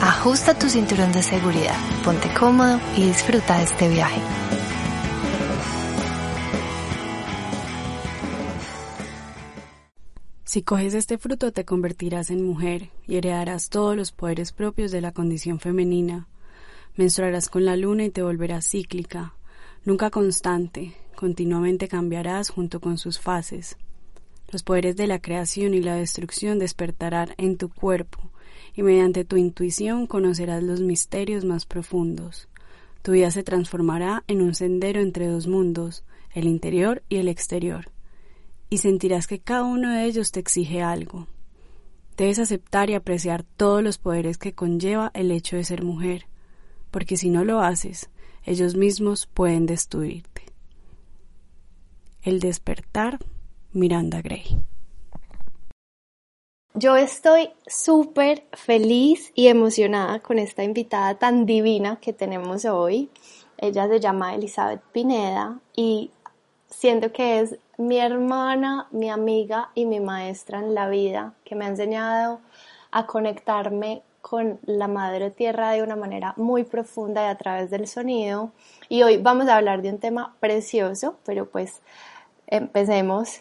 ajusta tu cinturón de seguridad, ponte cómodo y disfruta de este viaje. Si coges este fruto te convertirás en mujer y heredarás todos los poderes propios de la condición femenina. Menstruarás con la luna y te volverás cíclica, nunca constante, continuamente cambiarás junto con sus fases. Los poderes de la creación y la destrucción despertarán en tu cuerpo y mediante tu intuición conocerás los misterios más profundos. Tu vida se transformará en un sendero entre dos mundos, el interior y el exterior, y sentirás que cada uno de ellos te exige algo. Debes aceptar y apreciar todos los poderes que conlleva el hecho de ser mujer, porque si no lo haces, ellos mismos pueden destruirte. El despertar, Miranda Gray. Yo estoy súper feliz y emocionada con esta invitada tan divina que tenemos hoy. Ella se llama Elizabeth Pineda y siento que es mi hermana, mi amiga y mi maestra en la vida, que me ha enseñado a conectarme con la madre tierra de una manera muy profunda y a través del sonido. Y hoy vamos a hablar de un tema precioso, pero pues empecemos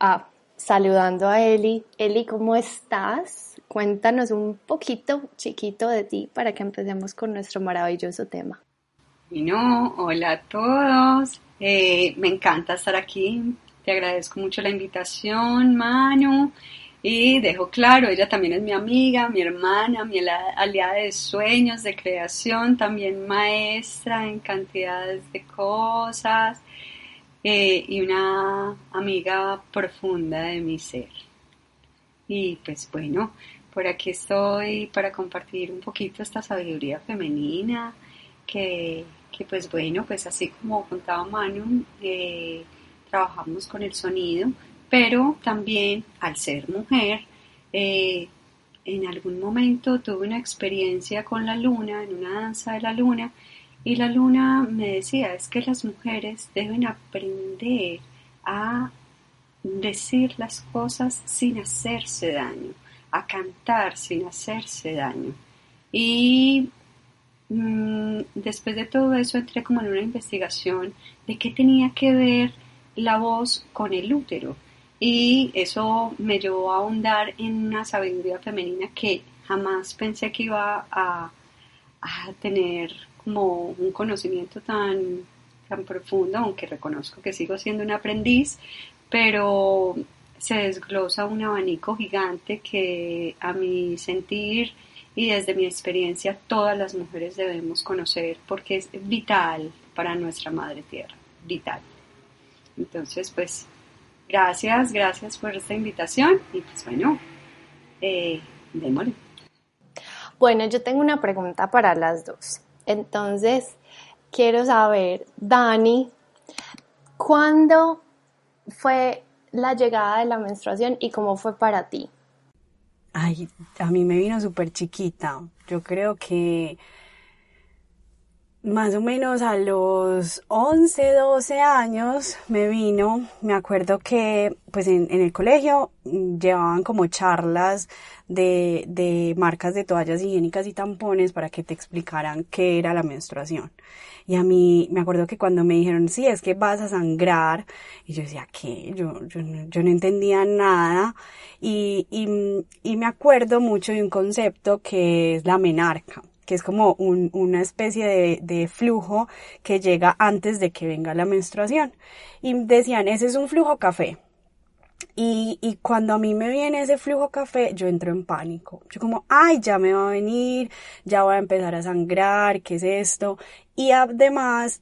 a saludando a Eli. Eli, ¿cómo estás? Cuéntanos un poquito chiquito de ti para que empecemos con nuestro maravilloso tema. Bueno, hola a todos. Eh, me encanta estar aquí. Te agradezco mucho la invitación, Manu. Y dejo claro, ella también es mi amiga, mi hermana, mi aliada de sueños, de creación, también maestra en cantidades de cosas. Eh, y una amiga profunda de mi ser. Y pues bueno, por aquí estoy para compartir un poquito esta sabiduría femenina que, pues bueno, pues así como contaba Manu, eh, trabajamos con el sonido, pero también al ser mujer, eh, en algún momento tuve una experiencia con la luna, en una danza de la luna, y la luna me decía, es que las mujeres deben aprender a decir las cosas sin hacerse daño, a cantar sin hacerse daño. Y mm, después de todo eso entré como en una investigación de qué tenía que ver la voz con el útero. Y eso me llevó a ahondar en una sabiduría femenina que jamás pensé que iba a, a tener como un conocimiento tan, tan profundo, aunque reconozco que sigo siendo un aprendiz, pero se desglosa un abanico gigante que a mi sentir y desde mi experiencia todas las mujeres debemos conocer porque es vital para nuestra madre tierra, vital. Entonces, pues, gracias, gracias por esta invitación y pues bueno, eh, démosle. Bueno, yo tengo una pregunta para las dos. Entonces, quiero saber, Dani, ¿cuándo fue la llegada de la menstruación y cómo fue para ti? Ay, a mí me vino súper chiquita. Yo creo que más o menos a los 11, 12 años me vino, me acuerdo que pues en, el colegio llevaban como charlas de, de, marcas de toallas higiénicas y tampones para que te explicaran qué era la menstruación. Y a mí me acuerdo que cuando me dijeron, sí, es que vas a sangrar, y yo decía, ¿qué? Yo, yo, yo no entendía nada. Y, y me acuerdo mucho de un concepto que es la menarca que es como un, una especie de, de, flujo que llega antes de que venga la menstruación. Y decían, ese es un flujo café. Y, y, cuando a mí me viene ese flujo café, yo entro en pánico. Yo como, ay, ya me va a venir, ya voy a empezar a sangrar, ¿qué es esto? Y además,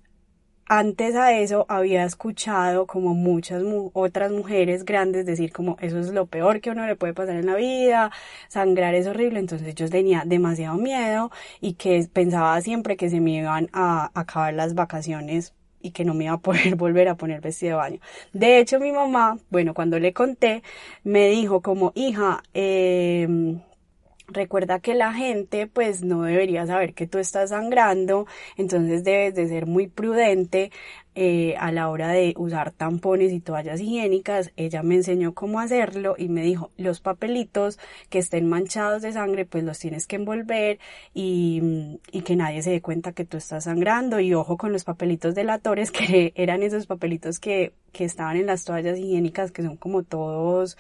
antes a eso había escuchado como muchas otras mujeres grandes decir como eso es lo peor que uno le puede pasar en la vida, sangrar es horrible, entonces yo tenía demasiado miedo y que pensaba siempre que se me iban a acabar las vacaciones y que no me iba a poder volver a poner vestido de baño. De hecho, mi mamá, bueno, cuando le conté, me dijo como, hija, eh, Recuerda que la gente pues no debería saber que tú estás sangrando, entonces debes de ser muy prudente eh, a la hora de usar tampones y toallas higiénicas. Ella me enseñó cómo hacerlo y me dijo los papelitos que estén manchados de sangre pues los tienes que envolver y, y que nadie se dé cuenta que tú estás sangrando y ojo con los papelitos delatores que eran esos papelitos que, que estaban en las toallas higiénicas que son como todos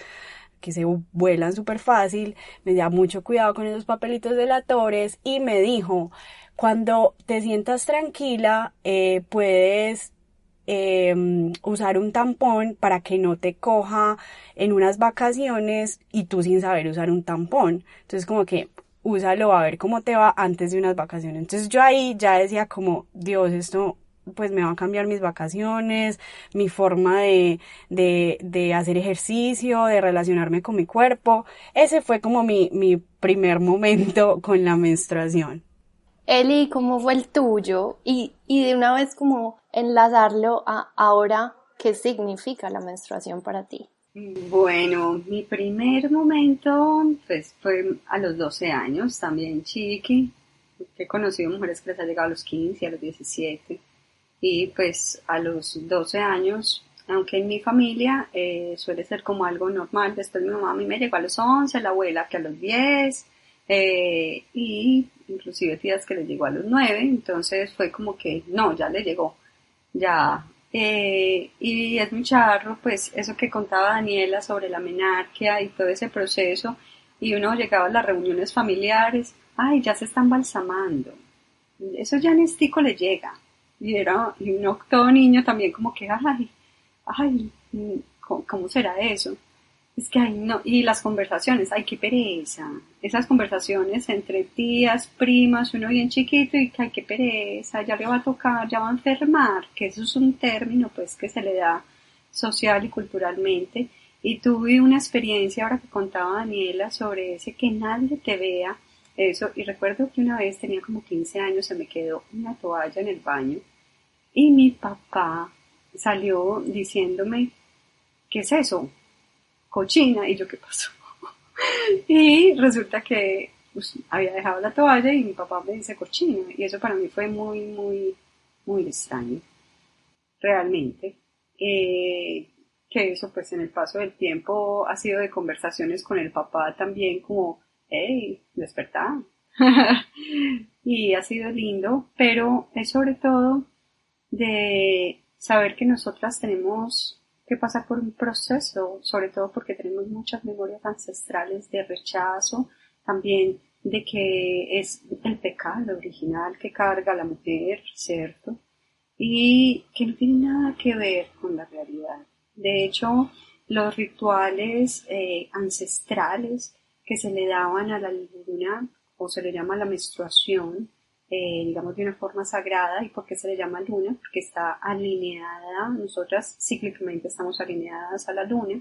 que se vuelan súper fácil, me da mucho cuidado con esos papelitos delatores y me dijo, cuando te sientas tranquila, eh, puedes em, usar un tampón para que no te coja en unas vacaciones y tú sin saber usar un tampón. Entonces como que úsalo a ver cómo te va antes de unas vacaciones. Entonces yo ahí ya decía como, Dios, esto pues me va a cambiar mis vacaciones, mi forma de, de, de hacer ejercicio, de relacionarme con mi cuerpo. Ese fue como mi, mi primer momento con la menstruación. Eli, ¿cómo fue el tuyo? Y, y de una vez como enlazarlo a ahora, ¿qué significa la menstruación para ti? Bueno, mi primer momento pues fue a los 12 años, también chiqui. He conocido mujeres que les ha llegado a los 15, a los 17 y pues a los 12 años, aunque en mi familia eh, suele ser como algo normal, después mi mamá a mí me llegó a los 11, la abuela que a los 10 eh, y inclusive tías que le llegó a los 9, entonces fue como que no, ya le llegó, ya. Eh, y es muy charro, pues eso que contaba Daniela sobre la menarquia y todo ese proceso, y uno llegaba a las reuniones familiares, ay, ya se están balsamando, eso ya en estico le llega, y era, y uno, todo niño también como que, ay, ay, ¿cómo, será eso? Es que, ay, no, y las conversaciones, ay, qué pereza. Esas conversaciones entre tías, primas, uno bien chiquito y que, ay, qué pereza, ya le va a tocar, ya va a enfermar, que eso es un término, pues, que se le da social y culturalmente. Y tuve una experiencia ahora que contaba Daniela sobre ese que nadie te vea, eso. Y recuerdo que una vez tenía como 15 años, se me quedó una toalla en el baño y mi papá salió diciéndome, ¿qué es eso? Cochina. Y yo, ¿qué pasó? y resulta que pues, había dejado la toalla y mi papá me dice cochina. Y eso para mí fue muy, muy, muy extraño. Realmente. Eh, que eso pues en el paso del tiempo ha sido de conversaciones con el papá también como hey, despertar. y ha sido lindo, pero es sobre todo de saber que nosotras tenemos que pasar por un proceso, sobre todo porque tenemos muchas memorias ancestrales de rechazo, también de que es el pecado original que carga la mujer, ¿cierto? Y que no tiene nada que ver con la realidad. De hecho, los rituales eh, ancestrales que se le daban a la luna o se le llama la menstruación, eh, digamos de una forma sagrada y por qué se le llama luna, porque está alineada, nosotras cíclicamente estamos alineadas a la luna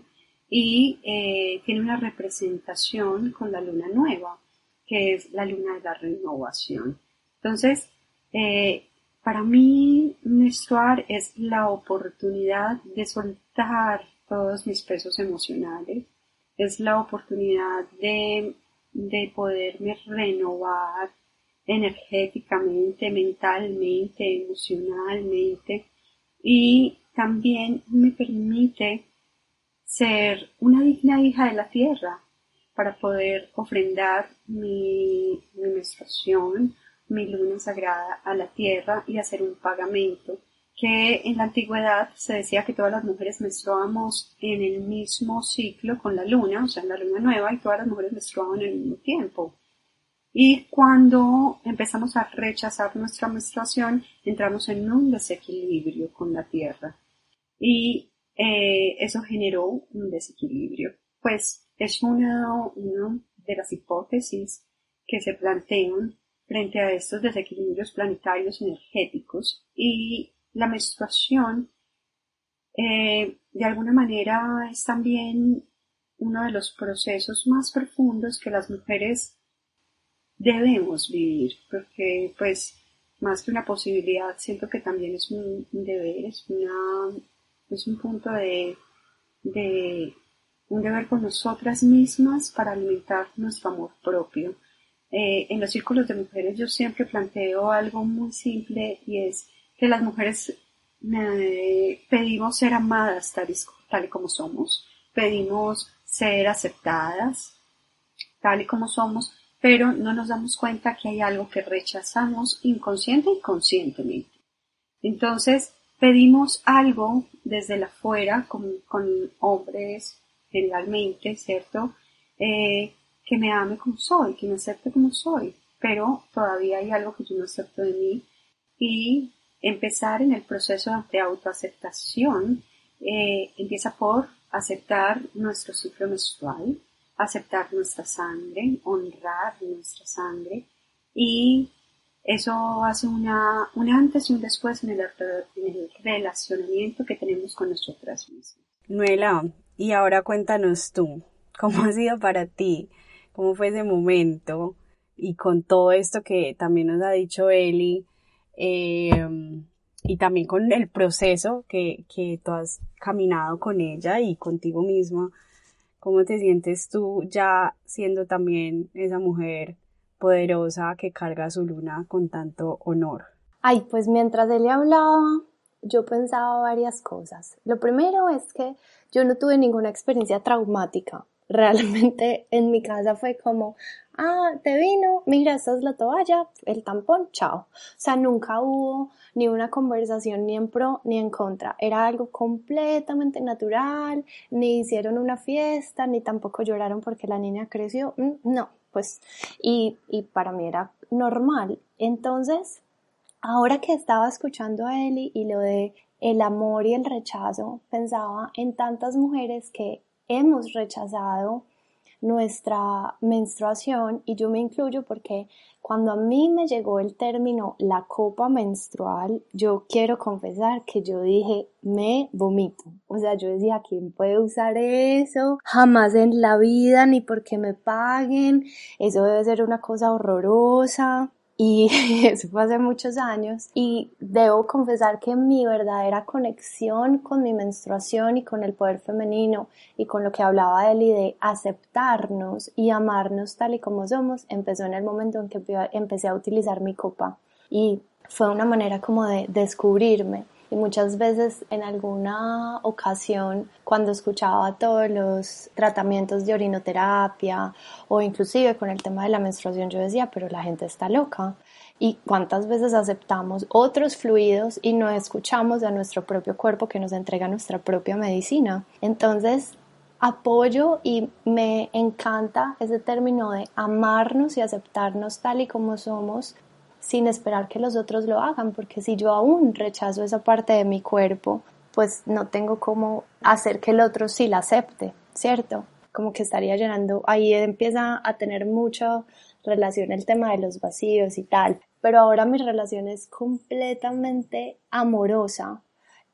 y eh, tiene una representación con la luna nueva, que es la luna de la renovación. Entonces, eh, para mí menstruar es la oportunidad de soltar todos mis pesos emocionales, es la oportunidad de, de poderme renovar energéticamente, mentalmente, emocionalmente. Y también me permite ser una digna hija de la tierra para poder ofrendar mi, mi menstruación, mi luna sagrada a la tierra y hacer un pagamento que en la antigüedad se decía que todas las mujeres menstruábamos en el mismo ciclo con la luna, o sea, en la luna nueva, y todas las mujeres menstruaban en el mismo tiempo. Y cuando empezamos a rechazar nuestra menstruación, entramos en un desequilibrio con la tierra. Y eh, eso generó un desequilibrio. Pues es una, una de las hipótesis que se plantean frente a estos desequilibrios planetarios energéticos y la menstruación eh, de alguna manera es también uno de los procesos más profundos que las mujeres debemos vivir, porque pues más que una posibilidad, siento que también es un, deber, es, una, es un punto de, de un deber con nosotras mismas para alimentar nuestro amor propio. Eh, en los círculos de mujeres yo siempre planteo algo muy simple y es que las mujeres pedimos ser amadas tal y como somos, pedimos ser aceptadas tal y como somos, pero no nos damos cuenta que hay algo que rechazamos inconsciente y conscientemente. Entonces, pedimos algo desde la afuera, con, con hombres generalmente, ¿cierto? Eh, que me ame como soy, que me acepte como soy, pero todavía hay algo que yo no acepto de mí y empezar en el proceso de autoaceptación eh, empieza por aceptar nuestro ciclo menstrual, aceptar nuestra sangre, honrar nuestra sangre y eso hace una, un antes y un después en el, en el relacionamiento que tenemos con nosotras mismas. Nuela, y ahora cuéntanos tú, ¿cómo ha sido para ti? ¿Cómo fue ese momento? Y con todo esto que también nos ha dicho Eli, eh, y también con el proceso que, que tú has caminado con ella y contigo misma, ¿Cómo te sientes tú ya siendo también esa mujer poderosa que carga su luna con tanto honor? Ay, pues mientras él le hablaba, yo pensaba varias cosas. Lo primero es que yo no tuve ninguna experiencia traumática. Realmente en mi casa fue como, ah, te vino, mira, esta es la toalla, el tampón, chao. O sea, nunca hubo ni una conversación ni en pro ni en contra. Era algo completamente natural, ni hicieron una fiesta, ni tampoco lloraron porque la niña creció. Mm, no, pues, y, y para mí era normal. Entonces, ahora que estaba escuchando a Eli y lo de el amor y el rechazo, pensaba en tantas mujeres que hemos rechazado nuestra menstruación y yo me incluyo porque cuando a mí me llegó el término la copa menstrual, yo quiero confesar que yo dije me vomito. O sea, yo decía, ¿quién puede usar eso? Jamás en la vida, ni porque me paguen. Eso debe ser una cosa horrorosa y eso fue hace muchos años y debo confesar que mi verdadera conexión con mi menstruación y con el poder femenino y con lo que hablaba Eli de aceptarnos y amarnos tal y como somos empezó en el momento en que empecé a utilizar mi copa. Y fue una manera como de descubrirme muchas veces en alguna ocasión cuando escuchaba todos los tratamientos de orinoterapia o inclusive con el tema de la menstruación yo decía pero la gente está loca y cuántas veces aceptamos otros fluidos y no escuchamos a nuestro propio cuerpo que nos entrega nuestra propia medicina. Entonces apoyo y me encanta ese término de amarnos y aceptarnos tal y como somos sin esperar que los otros lo hagan, porque si yo aún rechazo esa parte de mi cuerpo, pues no tengo cómo hacer que el otro sí la acepte, ¿cierto? Como que estaría llenando, ahí empieza a tener mucha relación el tema de los vacíos y tal, pero ahora mi relación es completamente amorosa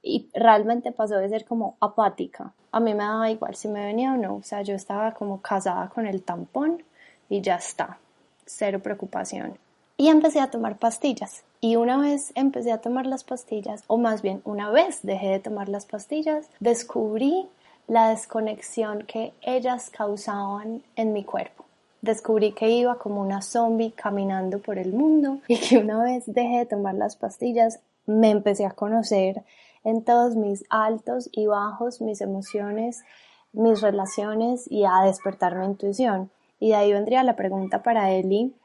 y realmente pasó de ser como apática. A mí me daba igual si me venía o no, o sea, yo estaba como casada con el tampón y ya está, cero preocupación y empecé a tomar pastillas. Y una vez empecé a tomar las pastillas, o más bien una vez dejé de tomar las pastillas, descubrí la desconexión que ellas causaban en mi cuerpo. Descubrí que iba como una zombie caminando por el mundo y que una vez dejé de tomar las pastillas, me empecé a conocer en todos mis altos y bajos, mis emociones, mis relaciones y a despertar mi intuición. Y de ahí vendría la pregunta para Eli,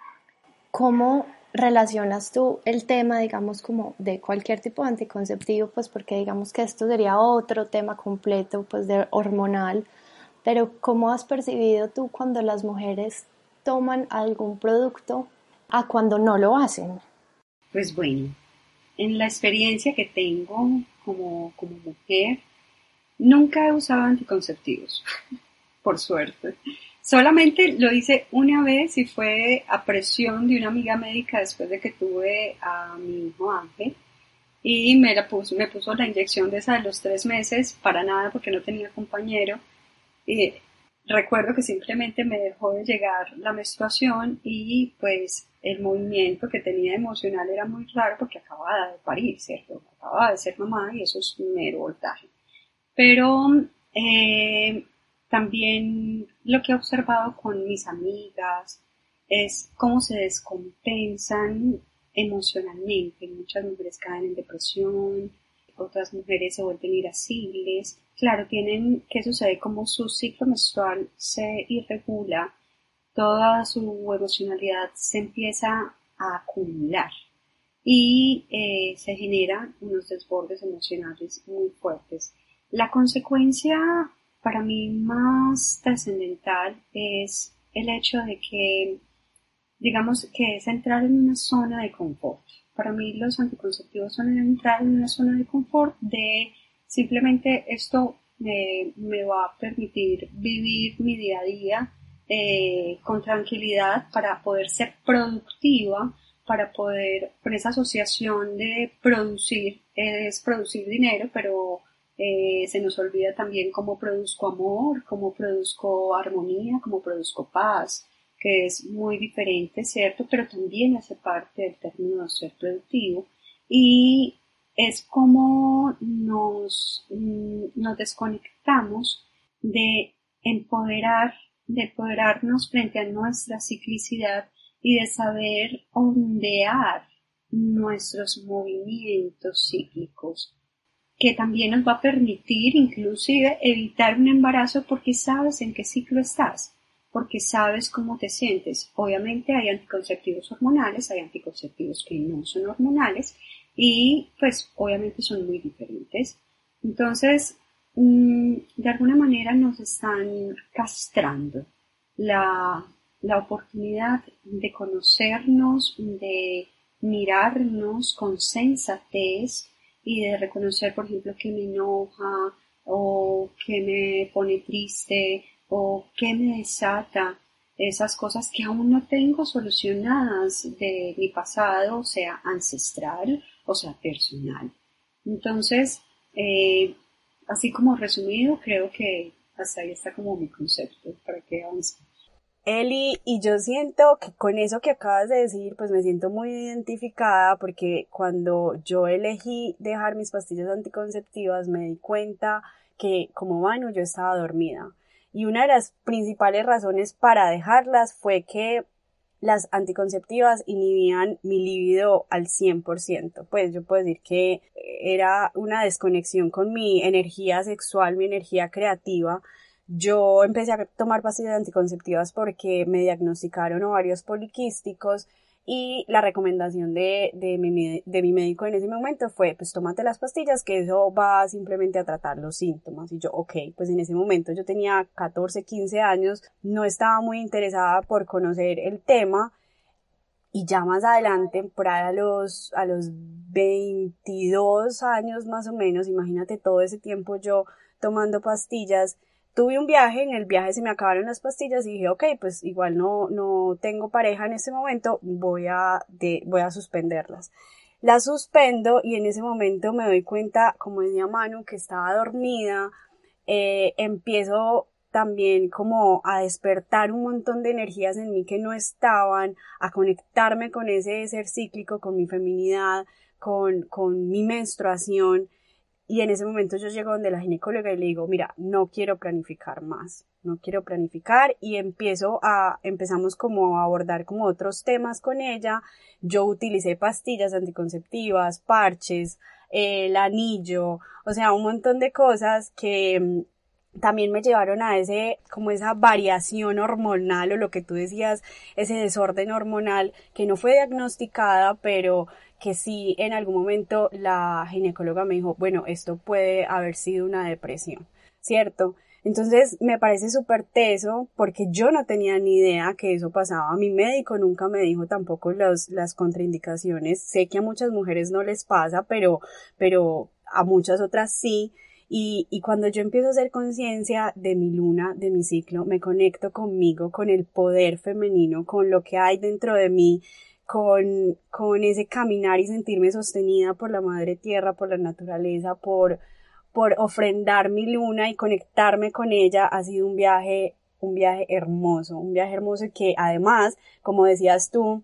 ¿Cómo relacionas tú el tema, digamos, como de cualquier tipo de anticonceptivo? Pues porque digamos que esto sería otro tema completo, pues de hormonal, pero ¿cómo has percibido tú cuando las mujeres toman algún producto a cuando no lo hacen? Pues bueno, en la experiencia que tengo como, como mujer, nunca he usado anticonceptivos, por suerte. Solamente lo hice una vez y fue a presión de una amiga médica después de que tuve a mi hijo Ángel. y me, la puso, me puso la inyección de esa de los tres meses para nada porque no tenía compañero. Y recuerdo que simplemente me dejó de llegar la menstruación y pues el movimiento que tenía emocional era muy raro porque acababa de parir, ¿cierto? Acababa de ser mamá y eso es mero voltaje. Pero eh, también lo que he observado con mis amigas es cómo se descompensan emocionalmente. Muchas mujeres caen en depresión, otras mujeres se vuelven irascibles. Claro, tienen que sucede como su ciclo menstrual se irregula, toda su emocionalidad se empieza a acumular y eh, se generan unos desbordes emocionales muy fuertes. La consecuencia para mí más trascendental es el hecho de que digamos que es entrar en una zona de confort. Para mí los anticonceptivos son entrar en una zona de confort de simplemente esto me, va a permitir vivir mi día a día eh, con tranquilidad para poder ser productiva, para poder, con esa asociación de producir, es producir dinero, pero eh, se nos olvida también cómo produzco amor, cómo produzco armonía, cómo produzco paz, que es muy diferente, ¿cierto? Pero también hace parte del término de ser productivo y es como nos, mm, nos desconectamos de empoderar, de empoderarnos frente a nuestra ciclicidad y de saber ondear nuestros movimientos cíclicos, que también nos va a permitir inclusive evitar un embarazo porque sabes en qué ciclo estás porque sabes cómo te sientes. Obviamente hay anticonceptivos hormonales, hay anticonceptivos que no son hormonales y pues obviamente son muy diferentes. Entonces, mm, de alguna manera nos están castrando la, la oportunidad de conocernos, de mirarnos con sensatez y de reconocer, por ejemplo, que me enoja o que me pone triste o qué me desata esas cosas que aún no tengo solucionadas de mi pasado, sea ancestral o sea personal. Entonces, eh, así como resumido, creo que hasta ahí está como mi concepto para que avancemos. Eli, y yo siento que con eso que acabas de decir, pues me siento muy identificada porque cuando yo elegí dejar mis pastillas anticonceptivas me di cuenta que como Manu yo estaba dormida y una de las principales razones para dejarlas fue que las anticonceptivas inhibían mi libido al 100%. Pues yo puedo decir que era una desconexión con mi energía sexual, mi energía creativa. Yo empecé a tomar pastillas anticonceptivas porque me diagnosticaron ovarios poliquísticos y la recomendación de, de, mi, de mi médico en ese momento fue, pues tómate las pastillas, que eso va simplemente a tratar los síntomas. Y yo, ok, pues en ese momento yo tenía 14, 15 años, no estaba muy interesada por conocer el tema. Y ya más adelante, por ahí a los, a los 22 años más o menos, imagínate todo ese tiempo yo tomando pastillas, tuve un viaje, en el viaje se me acabaron las pastillas y dije, ok, pues igual no, no tengo pareja en ese momento, voy a, de, voy a suspenderlas. Las suspendo y en ese momento me doy cuenta, como decía Manu, que estaba dormida, eh, empiezo también como a despertar un montón de energías en mí que no estaban, a conectarme con ese ser cíclico, con mi feminidad, con, con mi menstruación y en ese momento yo llego donde la ginecóloga y le digo, mira, no quiero planificar más, no quiero planificar y empiezo a, empezamos como a abordar como otros temas con ella. Yo utilicé pastillas anticonceptivas, parches, el anillo, o sea, un montón de cosas que mm, también me llevaron a ese, como esa variación hormonal o lo que tú decías, ese desorden hormonal que no fue diagnosticada, pero que si en algún momento la ginecóloga me dijo, bueno, esto puede haber sido una depresión, ¿cierto? Entonces me parece súper teso porque yo no tenía ni idea que eso pasaba. Mi médico nunca me dijo tampoco los, las contraindicaciones. Sé que a muchas mujeres no les pasa, pero, pero a muchas otras sí. Y, y cuando yo empiezo a hacer conciencia de mi luna, de mi ciclo, me conecto conmigo, con el poder femenino, con lo que hay dentro de mí, con, con ese caminar y sentirme sostenida por la madre tierra, por la naturaleza, por, por ofrendar mi luna y conectarme con ella ha sido un viaje, un viaje hermoso, un viaje hermoso que además, como decías tú,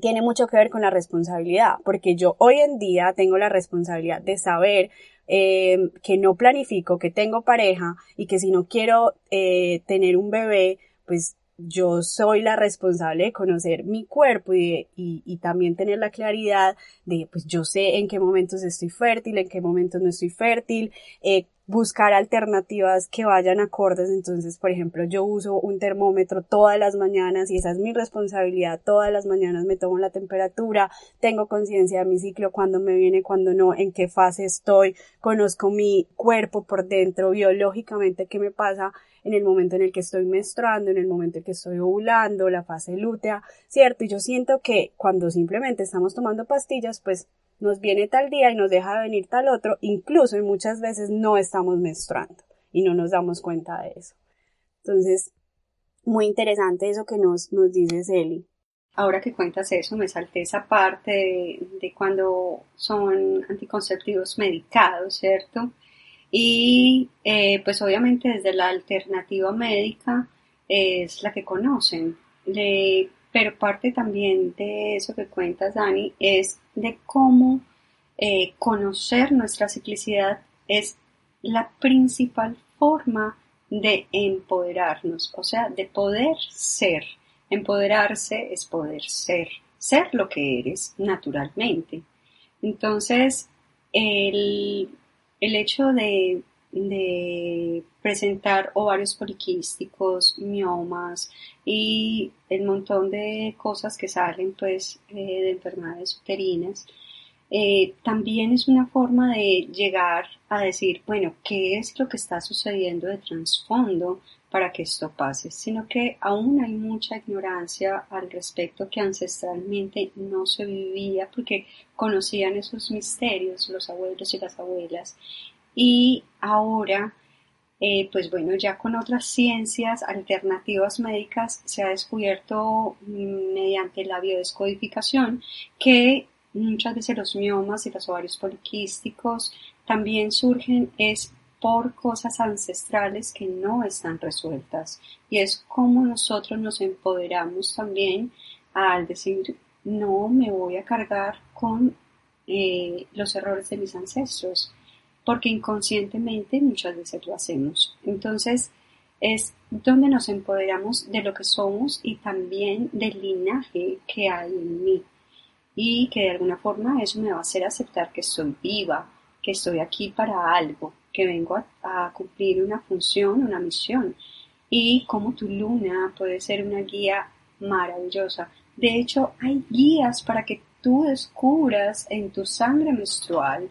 tiene mucho que ver con la responsabilidad, porque yo hoy en día tengo la responsabilidad de saber eh, que no planifico, que tengo pareja y que si no quiero eh, tener un bebé, pues yo soy la responsable de conocer mi cuerpo y, también tener la claridad de, pues yo sé en qué momentos estoy fértil, en qué momentos no estoy fértil, eh, buscar alternativas que vayan acordes. Entonces, por ejemplo, yo uso un termómetro todas las mañanas y esa es mi responsabilidad. Todas las mañanas me tomo la temperatura, tengo conciencia de mi ciclo, cuando me viene, cuando no, en qué fase estoy, conozco mi cuerpo por dentro, biológicamente qué me pasa en el momento en el que estoy menstruando, en el momento en que estoy ovulando, la fase lútea, ¿cierto? Y yo siento que cuando simplemente estamos tomando pastillas, pues nos viene tal día y nos deja de venir tal otro, incluso y muchas veces no estamos menstruando y no nos damos cuenta de eso. Entonces, muy interesante eso que nos, nos dices, Eli. Ahora que cuentas eso, me salté esa parte de, de cuando son anticonceptivos medicados, ¿cierto? Y eh, pues obviamente desde la alternativa médica es la que conocen. pero parte también de eso que cuentas, Dani, es de cómo eh, conocer nuestra ciclicidad es la principal forma de empoderarnos, o sea, de poder ser. Empoderarse es poder ser, ser lo que eres naturalmente. Entonces, el el hecho de, presentar ovarios poliquísticos, miomas y el montón de cosas que salen pues eh, de enfermedades uterinas, eh, también es una forma de llegar a decir, bueno, ¿qué es lo que está sucediendo de trasfondo para que esto pase? Sino que aún hay mucha ignorancia al respecto que ancestralmente no se vivía porque conocían esos misterios los abuelos y las abuelas. Y ahora, eh, pues bueno, ya con otras ciencias alternativas médicas se ha descubierto mm, mediante la biodescodificación que muchas veces los miomas y los ovarios poliquísticos también surgen es por cosas ancestrales que no están resueltas. Y es como nosotros nos empoderamos también al decir no me voy a cargar con eh, los errores de mis ancestros porque inconscientemente muchas veces lo hacemos. Entonces es donde nos empoderamos de lo que somos y también del linaje que hay en mí. Y que de alguna forma eso me va a hacer aceptar que estoy viva, que estoy aquí para algo, que vengo a, cumplir una función, una misión y como tu luna puede ser una guía maravillosa. De hecho, hay guías para que tú descubras en tu sangre menstrual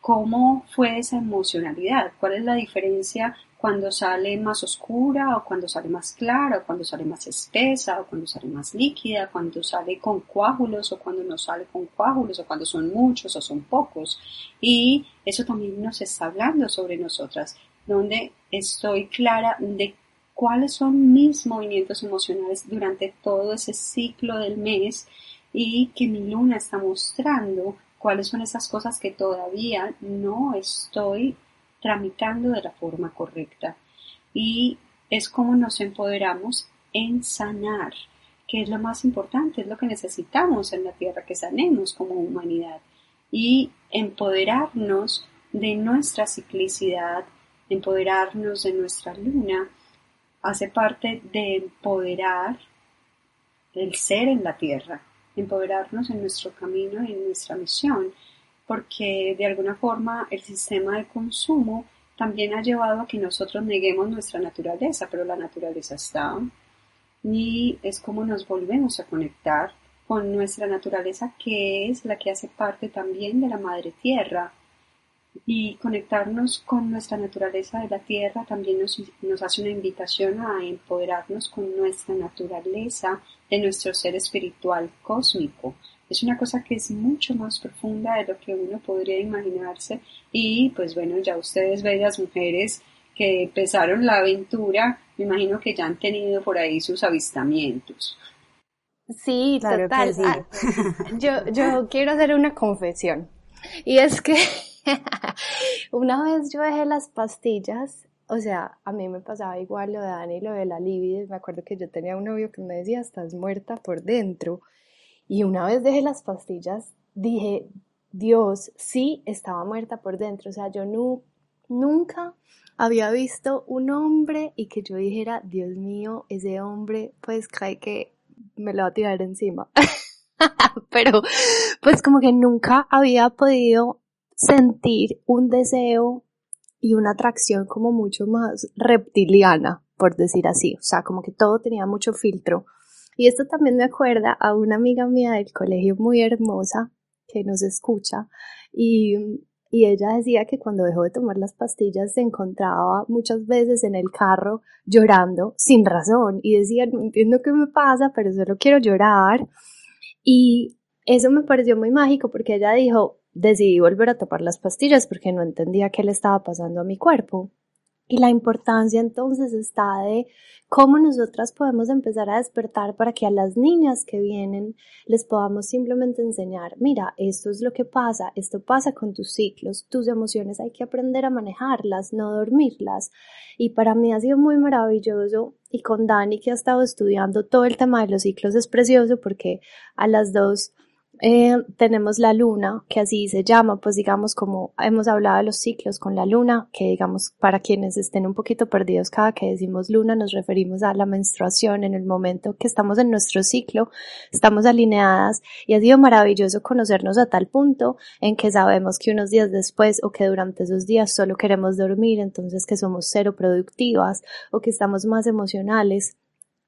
cómo fue esa emocionalidad, cuál es la diferencia cuando sale más oscura o cuando sale más clara o cuando sale más espesa o cuando sale más líquida, cuando sale con coágulos o cuando no sale con coágulos o cuando son muchos o son pocos. Y eso también nos está hablando sobre nosotras, donde estoy clara de cuáles son mis movimientos emocionales durante todo ese ciclo del mes y que mi luna está mostrando cuáles son esas cosas que todavía no estoy tramitando de la forma correcta. Y es como nos empoderamos en sanar, que es lo más importante, es lo que necesitamos en la tierra, que sanemos como humanidad. Y empoderarnos de nuestra ciclicidad, empoderarnos de nuestra luna, hace parte de empoderar el ser en la tierra, empoderarnos en nuestro camino y en nuestra misión porque de alguna forma el sistema de consumo también ha llevado a que nosotros neguemos nuestra naturaleza, pero la naturaleza está y es como nos volvemos a conectar con nuestra naturaleza que es la que hace parte también de la madre tierra. Y conectarnos con nuestra naturaleza de la tierra también nos, nos hace una invitación a empoderarnos con nuestra naturaleza de nuestro ser espiritual cósmico es una cosa que es mucho más profunda de lo que uno podría imaginarse y pues bueno, ya ustedes bellas mujeres que empezaron la aventura, me imagino que ya han tenido por ahí sus avistamientos. Sí, total. Ah, yo, yo quiero hacer una confesión. Y es que una vez yo dejé las pastillas, o sea, a mí me pasaba igual lo de Dani y lo de la libido. Me acuerdo que yo tenía un novio que me decía, estás muerta por dentro. Y una vez dejé las pastillas, dije, Dios, sí, estaba muerta por dentro. O sea, yo no, nunca había visto un hombre y que yo dijera, Dios mío, ese hombre, pues cree que me lo va a tirar encima. Pero, pues como que nunca había podido sentir un deseo y una atracción como mucho más reptiliana, por decir así. O sea, como que todo tenía mucho filtro. Y esto también me acuerda a una amiga mía del colegio muy hermosa que nos escucha y, y ella decía que cuando dejó de tomar las pastillas se encontraba muchas veces en el carro llorando sin razón y decía, no entiendo qué me pasa, pero solo quiero llorar. Y eso me pareció muy mágico porque ella dijo, decidí volver a tomar las pastillas porque no entendía qué le estaba pasando a mi cuerpo. Y la importancia entonces está de cómo nosotras podemos empezar a despertar para que a las niñas que vienen les podamos simplemente enseñar, mira, esto es lo que pasa, esto pasa con tus ciclos, tus emociones hay que aprender a manejarlas, no dormirlas. Y para mí ha sido muy maravilloso y con Dani que ha estado estudiando todo el tema de los ciclos es precioso porque a las dos eh, tenemos la luna, que así se llama, pues digamos como hemos hablado de los ciclos con la luna, que digamos para quienes estén un poquito perdidos cada que decimos luna nos referimos a la menstruación en el momento que estamos en nuestro ciclo, estamos alineadas y ha sido maravilloso conocernos a tal punto en que sabemos que unos días después o que durante esos días solo queremos dormir, entonces que somos cero productivas o que estamos más emocionales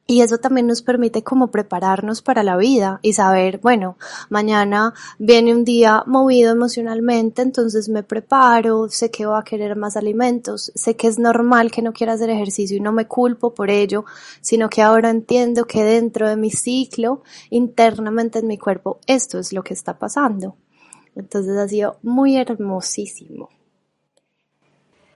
y eso también nos permite como prepararnos para la vida y saber, bueno, mañana viene un día movido emocionalmente, entonces me preparo, sé que voy a querer más alimentos, sé que es normal que no quiera hacer ejercicio y no me culpo por ello, sino que ahora entiendo que dentro de mi ciclo, internamente en mi cuerpo, esto es lo que está pasando. Entonces ha sido muy hermosísimo.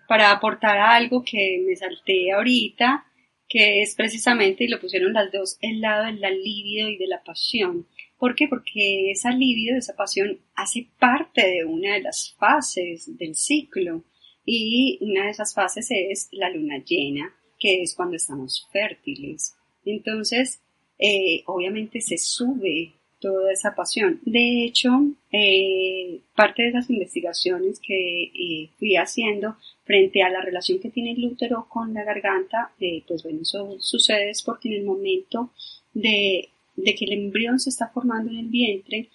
Para aportar algo que me salté ahorita, que es precisamente, y lo pusieron las dos, el lado del libido y de la pasión. ¿Por qué? Porque esa libido, esa pasión, hace parte de una de las fases del ciclo. Y una de esas fases es la luna llena, que es cuando estamos fértiles. Entonces, eh, obviamente se sube toda esa pasión. De hecho, eh, parte de las investigaciones que eh, fui haciendo frente a la relación que tiene el útero con la garganta, eh, pues bueno, eso sucede es porque en el momento de, de, que el embrión se está formando en el vientre,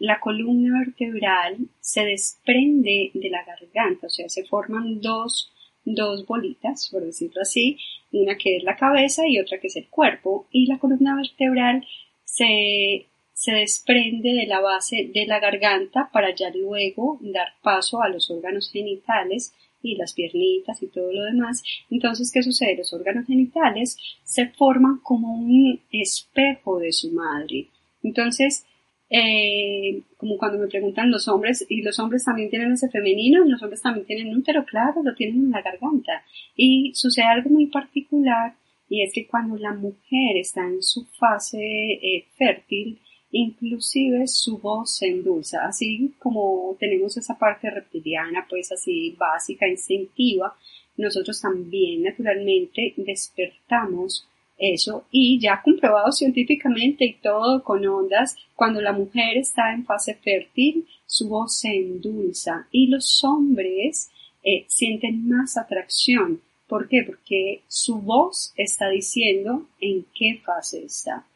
la columna vertebral se desprende de la garganta, o sea, se forman dos, dos bolitas, por decirlo así, una que es la cabeza y otra que es el cuerpo, y la columna vertebral se, se desprende de la base de la garganta para ya luego dar paso a los órganos genitales y las piernitas y todo lo demás. Entonces, ¿qué sucede? Los órganos genitales se forman como un espejo de su madre. Entonces, eh, como cuando me preguntan los hombres, y los hombres también tienen ese femenino, los hombres también tienen útero, claro, lo tienen en la garganta. Y sucede algo muy particular y es que cuando la mujer está en su fase eh, fértil, inclusive su voz se endulza, así como tenemos esa parte reptiliana, pues así básica, instintiva, nosotros también naturalmente despertamos eso y ya comprobado científicamente y todo con ondas, cuando la mujer está en fase fértil, su voz se endulza y los hombres eh, sienten más atracción ¿Por qué? Porque su voz está diciendo en qué fase está.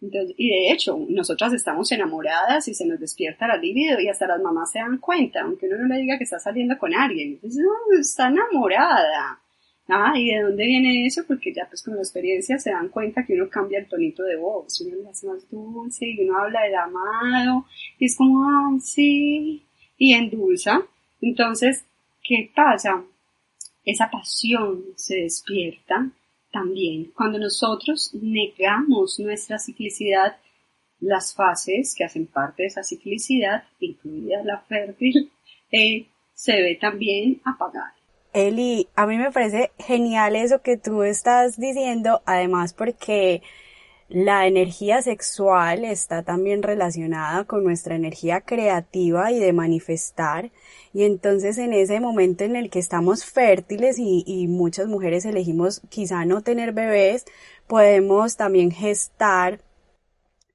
Y de hecho, nosotras estamos enamoradas y se nos despierta la libido y hasta las mamás se dan cuenta, aunque uno no le diga que está saliendo con alguien. Entonces, no, está enamorada. Ah, ¿y de dónde viene eso? Porque ya pues con la experiencia se dan cuenta que uno cambia el tonito de voz, uno le hace más dulce y uno habla del amado y es como, ay, sí, y endulza. Entonces, ¿qué pasa? esa pasión se despierta también cuando nosotros negamos nuestra ciclicidad, las fases que hacen parte de esa ciclicidad, incluida la fértil, eh, se ve también apagada. Eli, a mí me parece genial eso que tú estás diciendo, además porque la energía sexual está también relacionada con nuestra energía creativa y de manifestar. Y entonces en ese momento en el que estamos fértiles y, muchas mujeres elegimos quizá no tener bebés, podemos también gestar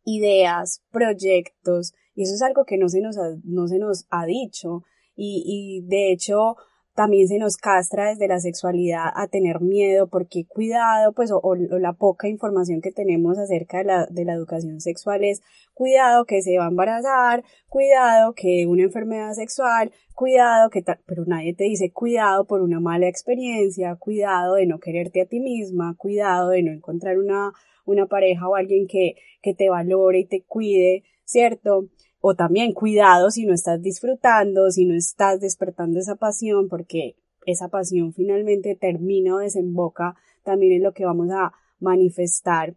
ideas, proyectos, y eso es algo que no se nos ha, no se nos ha dicho. Y, y de hecho, también se nos castra desde la sexualidad a tener miedo porque cuidado, pues, o, la poca información que tenemos acerca de la, de la educación sexual es cuidado que se va a embarazar, cuidado que una enfermedad sexual, cuidado que tal, pero nadie te dice cuidado por una mala experiencia, cuidado de no quererte a ti misma, cuidado de no encontrar una, una pareja o alguien que, que te valore y te cuide, ¿cierto? O también cuidado si no estás disfrutando, si no estás despertando esa pasión, porque esa pasión finalmente termina o desemboca también en lo que vamos a manifestar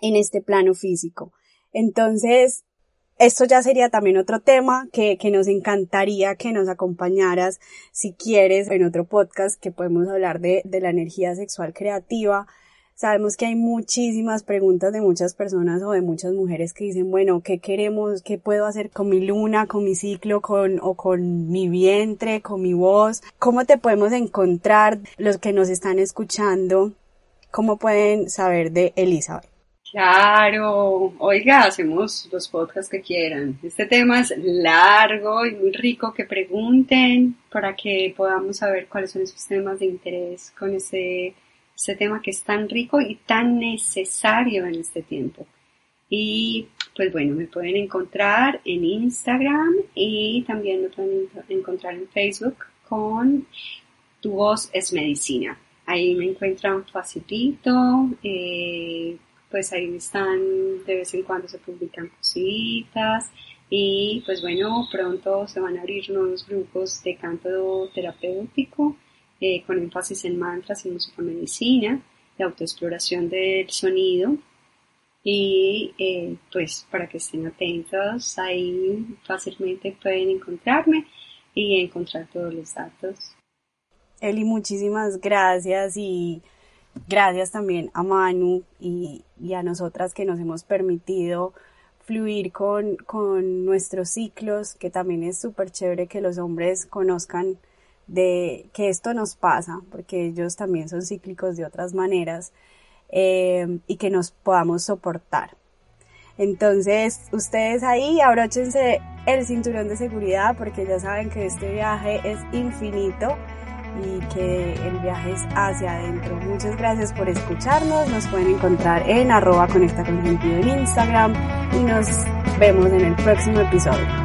en este plano físico. Entonces, esto ya sería también otro tema que, que, nos encantaría que nos acompañaras si quieres en otro podcast que podemos hablar de, de la energía sexual creativa, Sabemos que hay muchísimas preguntas de muchas personas o de muchas mujeres que dicen, bueno, ¿qué queremos? ¿Qué puedo hacer con mi luna, con mi ciclo, con, o con mi vientre, con mi voz? ¿Cómo te podemos encontrar los que nos están escuchando? ¿Cómo pueden saber de Elizabeth? Claro, oiga, hacemos los podcasts que quieran. Este tema es largo y muy rico que pregunten para que podamos saber cuáles son esos temas de interés con ese ese tema que es tan rico y tan necesario en este tiempo. Y pues bueno, me pueden encontrar en Instagram y también me pueden encontrar en Facebook con Tu voz es medicina. Ahí me encuentran facilito, eh, pues ahí están, de vez en cuando se publican cositas y pues bueno, pronto se van a abrir nuevos grupos de canto terapéutico eh, con énfasis en mantras y música medicina, de autoexploración del sonido. Y eh, pues para que estén atentos, ahí fácilmente pueden encontrarme y encontrar todos los datos. Eli, muchísimas gracias y gracias también a Manu y, y a nosotras que nos hemos permitido fluir con, con nuestros ciclos, que también es súper chévere que los hombres conozcan de que esto nos pasa, porque ellos también son cíclicos de otras maneras, eh, y que nos podamos soportar. Entonces, ustedes ahí abróchense el cinturón de seguridad porque ya saben que este viaje es infinito y que el viaje es hacia adentro. Muchas gracias por escucharnos. Nos pueden encontrar en arroba conecta con sentido en Instagram y nos vemos en el próximo episodio.